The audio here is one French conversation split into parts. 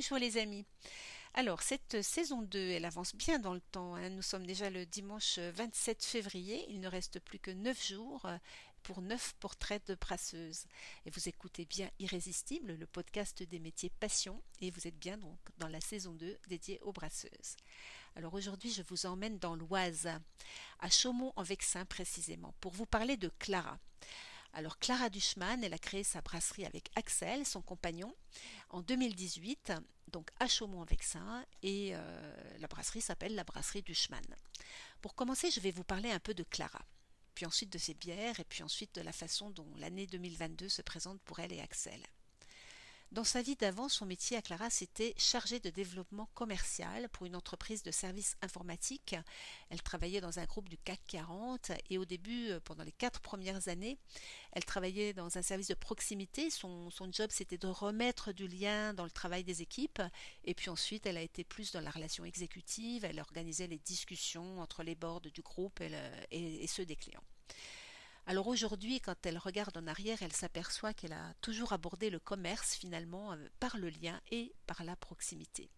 Bonjour les amis. Alors, cette saison 2, elle avance bien dans le temps. Hein. Nous sommes déjà le dimanche 27 février. Il ne reste plus que 9 jours euh, pour 9 portraits de brasseuses. Et vous écoutez bien Irrésistible, le podcast des métiers passion. Et vous êtes bien donc dans la saison 2 dédiée aux brasseuses. Alors aujourd'hui, je vous emmène dans l'Oise, à Chaumont en Vexin précisément, pour vous parler de Clara. Alors Clara Duchman, elle a créé sa brasserie avec Axel, son compagnon, en 2018, donc à Chaumont-en-Vexin, et euh, la brasserie s'appelle la brasserie Duchman. Pour commencer, je vais vous parler un peu de Clara, puis ensuite de ses bières, et puis ensuite de la façon dont l'année 2022 se présente pour elle et Axel. Dans sa vie d'avant, son métier à Clara, c'était chargé de développement commercial pour une entreprise de services informatiques. Elle travaillait dans un groupe du CAC 40 et au début, euh, pendant les quatre premières années, elle travaillait dans un service de proximité. Son, job, c'était de remettre du lien dans le travail des équipes. Et puis ensuite, elle a été plus dans la relation exécutive. Elle organisait les discussions entre les boards du groupe et ceux des clients. Alors aujourd'hui, quand elle regarde en arrière, elle s'aperçoit qu'elle a toujours abordé le commerce finalement euh, par le lien et par la proximité.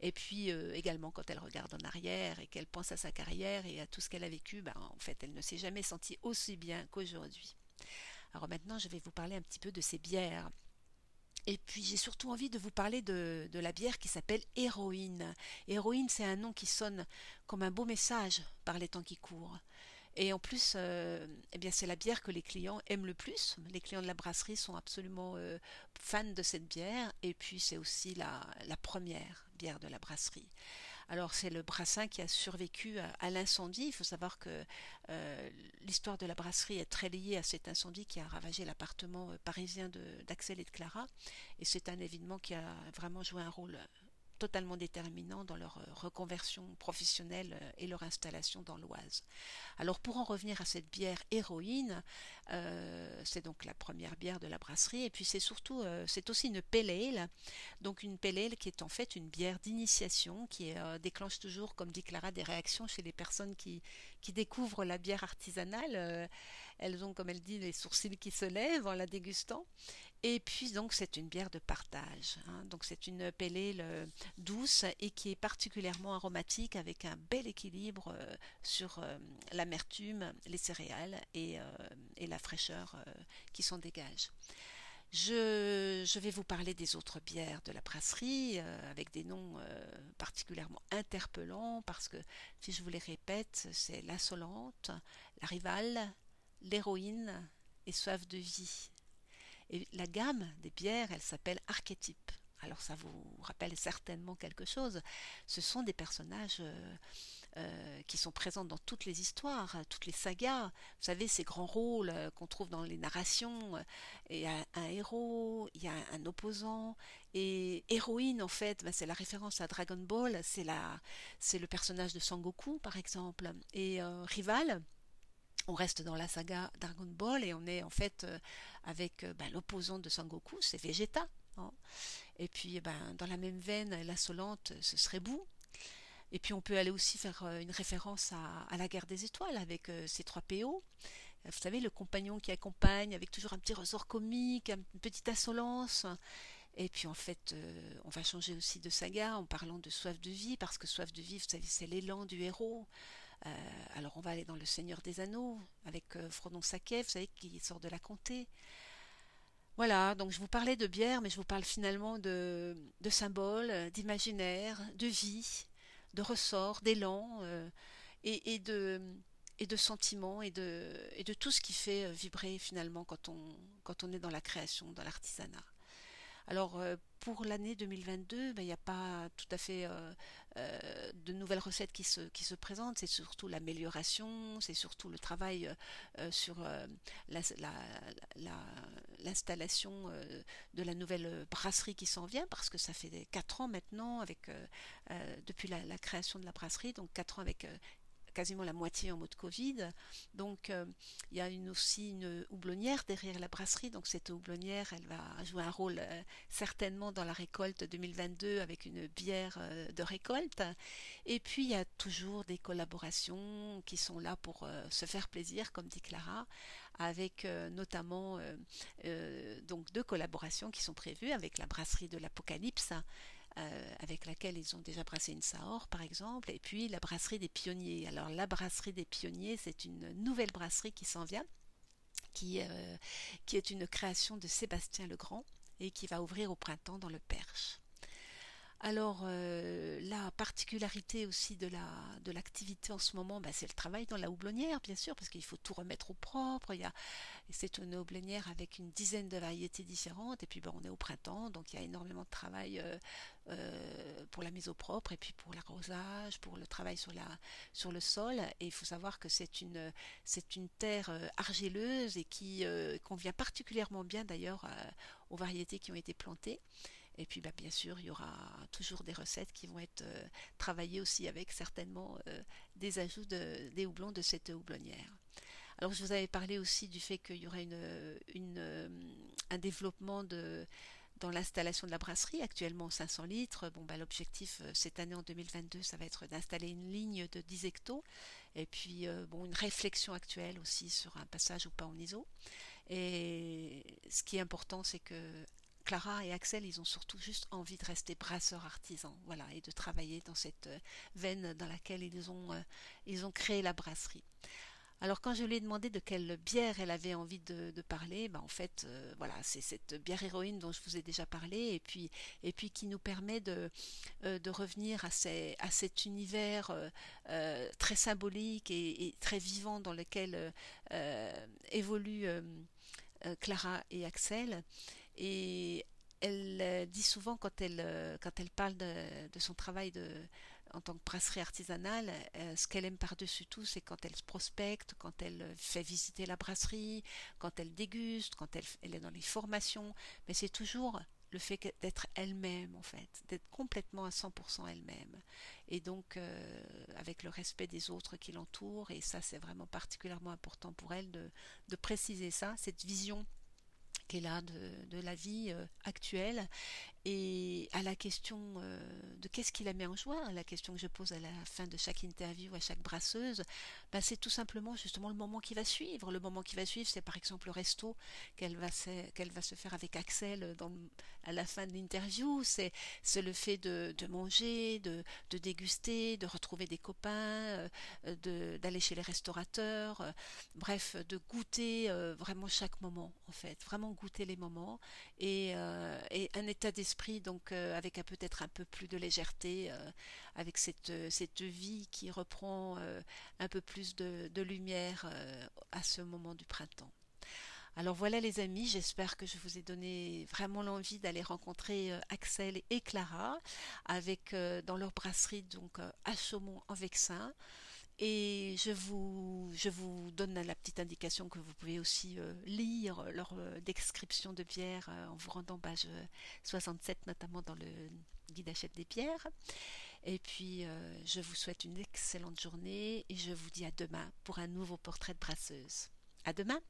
Et puis euh, également quand elle regarde en arrière et qu'elle pense à sa carrière et à tout ce qu'elle a vécu, ben, en fait elle ne s'est jamais sentie aussi bien qu'aujourd'hui. Alors maintenant je vais vous parler un petit peu de ces bières. Et puis j'ai surtout envie de vous parler de, de la bière qui s'appelle Héroïne. Héroïne c'est un nom qui sonne comme un beau message par les temps qui courent. Et en plus, euh, eh bien, c'est la bière que les clients aiment le plus. Les clients de la brasserie sont absolument euh, fans de cette bière. Et puis, c'est aussi la, première bière de la brasserie. Alors, c'est le brassin qui a survécu à, l'incendie. Il faut savoir que euh, l'histoire de la brasserie est très liée à cet incendie qui a ravagé l'appartement parisien d'Axel et de Clara. Et c'est un événement qui a vraiment joué un rôle totalement déterminant dans leur euh, reconversion professionnelle euh, et leur installation dans l'Oise. Alors pour en revenir à cette bière héroïne, euh, c'est donc la première bière de la brasserie et puis c'est surtout c'est aussi une pale ale, donc une pale ale qui est en fait une bière d'initiation qui déclenche toujours, comme dit Clara, des réactions chez les personnes qui, qui découvrent la bière artisanale. elles ont, comme elle dit, les sourcils qui se lèvent en la dégustant. Et puis donc c'est une bière de partage. Hein. Donc c'est une ale douce et qui est particulièrement aromatique avec un bel équilibre euh, sur euh, l'amertume, les céréales et, euh, la fraîcheur qui s'en dégage. Je, vais vous parler des autres bières de la brasserie avec des noms particulièrement interpellants parce que, si je vous les répète, c'est l'insolente, la rivale, l'héroïne et soif de vie. Et la gamme des bières, elle s'appelle archétype alors ça vous rappelle certainement quelque chose. Ce sont des personnages euh, euh, qui sont présents dans toutes les histoires, toutes les sagas. Vous savez, ces grands rôles euh, qu'on trouve dans les narrations. Il y a un héros, il y a un opposant. Et héroïne, en fait, bah, c'est la référence à Dragon Ball. C'est c'est le personnage de Sangoku, par exemple. Et rival, on reste dans la saga Dragon Ball et on est en fait avec bah, l'opposant de Sangoku, c'est Vegeta. Hein. Et puis, ben, dans la même veine, l'insolente, ce serait Bou. Et puis, on peut aller aussi faire euh, une référence à, la guerre des étoiles avec euh, ces trois PO. Vous savez, le compagnon qui accompagne avec toujours un petit ressort comique, une petite insolence. Et puis en fait, euh, on va changer aussi de saga en parlant de soif de vie, parce que soif de vie, vous savez, c'est l'élan du héros. alors on va aller dans le Seigneur des Anneaux avec Frodon Saquet, vous savez, qui sort de la comté. Voilà, donc je vous parlais de bière, mais je vous parle finalement de, de symboles, d'imaginaire, de vie, de ressorts, d'élan euh, et, et, de, et de sentiments et de, et de tout ce qui fait euh, vibrer finalement quand on, quand on est dans la création, dans l'artisanat. Alors euh, pour l'année 2022, ben, il n'y a pas tout à fait euh, euh, de nouvelles recettes qui se, qui se présentent, c'est surtout l'amélioration, c'est surtout le travail sur l'installation de la nouvelle brasserie qui s'en vient, parce que ça fait 4 ans maintenant avec depuis la, la, création de la brasserie, donc 4 ans avec quasiment la moitié en mode Covid. Donc euh, il y a aussi une houblonnière derrière la brasserie. Donc cette houblonnière, elle va jouer un rôle euh, certainement dans la récolte 2022 avec une bière euh, de récolte. Et puis il y a toujours des collaborations qui sont là pour se faire plaisir, comme dit Clara, avec notamment donc deux collaborations qui sont prévues avec la brasserie de l'Apocalypse avec laquelle ils ont déjà brassé une Saor par exemple, et puis la brasserie des pionniers. Alors la brasserie des pionniers, c'est une nouvelle brasserie qui s'en vient, qui, qui est une création de Sébastien Legrand et qui va ouvrir au printemps dans le Perche. Alors euh, la particularité aussi de la de l'activité en ce moment, bah, c'est le travail dans la houblonnière, bien sûr, parce qu'il faut tout remettre au propre. Il y c'est une houblonnière avec une dizaine de variétés différentes, et puis bah, on est au printemps, donc il y a énormément de travail euh, euh, pour la mise au propre, et puis pour l'arrosage, pour le travail sur le sol. Et il faut savoir que c'est une terre argileuse et qui convient particulièrement bien d'ailleurs aux variétés qui ont été plantées. Et puis bah, bien sûr, il y aura toujours des recettes qui vont être euh, travaillées aussi avec certainement euh, des ajouts de, des houblons de cette houblonnière. Alors je vous avais parlé aussi du fait qu'il y aurait euh, un développement dans l'installation de la brasserie, actuellement 500 litres. Bon, bah, l'objectif cette année en 2022, ça va être d'installer une ligne de 10 hectos et puis une réflexion actuelle aussi sur un passage ou pas en ISO. Et ce qui est important, c'est que Clara et Axel, ils ont surtout juste envie de rester brasseurs artisans, voilà, et de travailler dans cette euh, veine dans laquelle ils ont, euh, ils ont créé la brasserie. Alors quand je lui ai demandé de quelle bière elle avait envie de, parler, ben en fait euh, voilà c'est cette bière héroïne dont je vous ai déjà parlé et puis et puis qui nous permet de, de revenir à, ces, à cet univers très symbolique et, très vivant dans lequel évoluent Clara et Axel et elle euh, dit souvent quand elle, euh, quand elle parle de, son travail de, en tant que brasserie artisanale, euh, ce qu'elle aime par-dessus tout, c'est quand elle se prospecte, quand elle fait visiter la brasserie, quand elle déguste, quand elle, est dans les formations. Mais c'est toujours le fait d'être elle-même, en fait, d'être complètement à 100% elle-même. Et donc, avec le respect des autres qui l'entourent, et ça, c'est vraiment particulièrement important pour elle de préciser ça, cette vision qu'elle a de, de, la vie euh, actuelle et à la question euh, de qu'est-ce qui la met en joie, la question que je pose à la fin de chaque interview à chaque brasseuse, ben c'est tout simplement justement le moment qui va suivre. Le moment qui va suivre, c'est par exemple le resto qu'elle va, se, faire avec Axel à la fin de l'interview. C'est, le fait de, manger, de, déguster, de retrouver des copains, euh, d'aller chez les restaurateurs, euh, bref, de goûter vraiment chaque moment en fait, vraiment goûter les moments et un état d'esprit donc euh, avec peut-être un peu plus de légèreté, euh, avec cette, euh, cette vie qui reprend un peu plus de, de lumière à ce moment du printemps. Alors voilà les amis, j'espère que je vous ai donné vraiment l'envie d'aller rencontrer Axel et Clara avec dans leur brasserie donc à Chaumont en Vexin. Et je vous, je vous donne la petite indication que vous pouvez aussi euh, lire leur euh, description de bière euh, en vous rendant page 67, notamment dans le guide achète des pierres. Et puis, je vous souhaite une excellente journée et je vous dis à demain pour un nouveau portrait de brasseuse. À demain!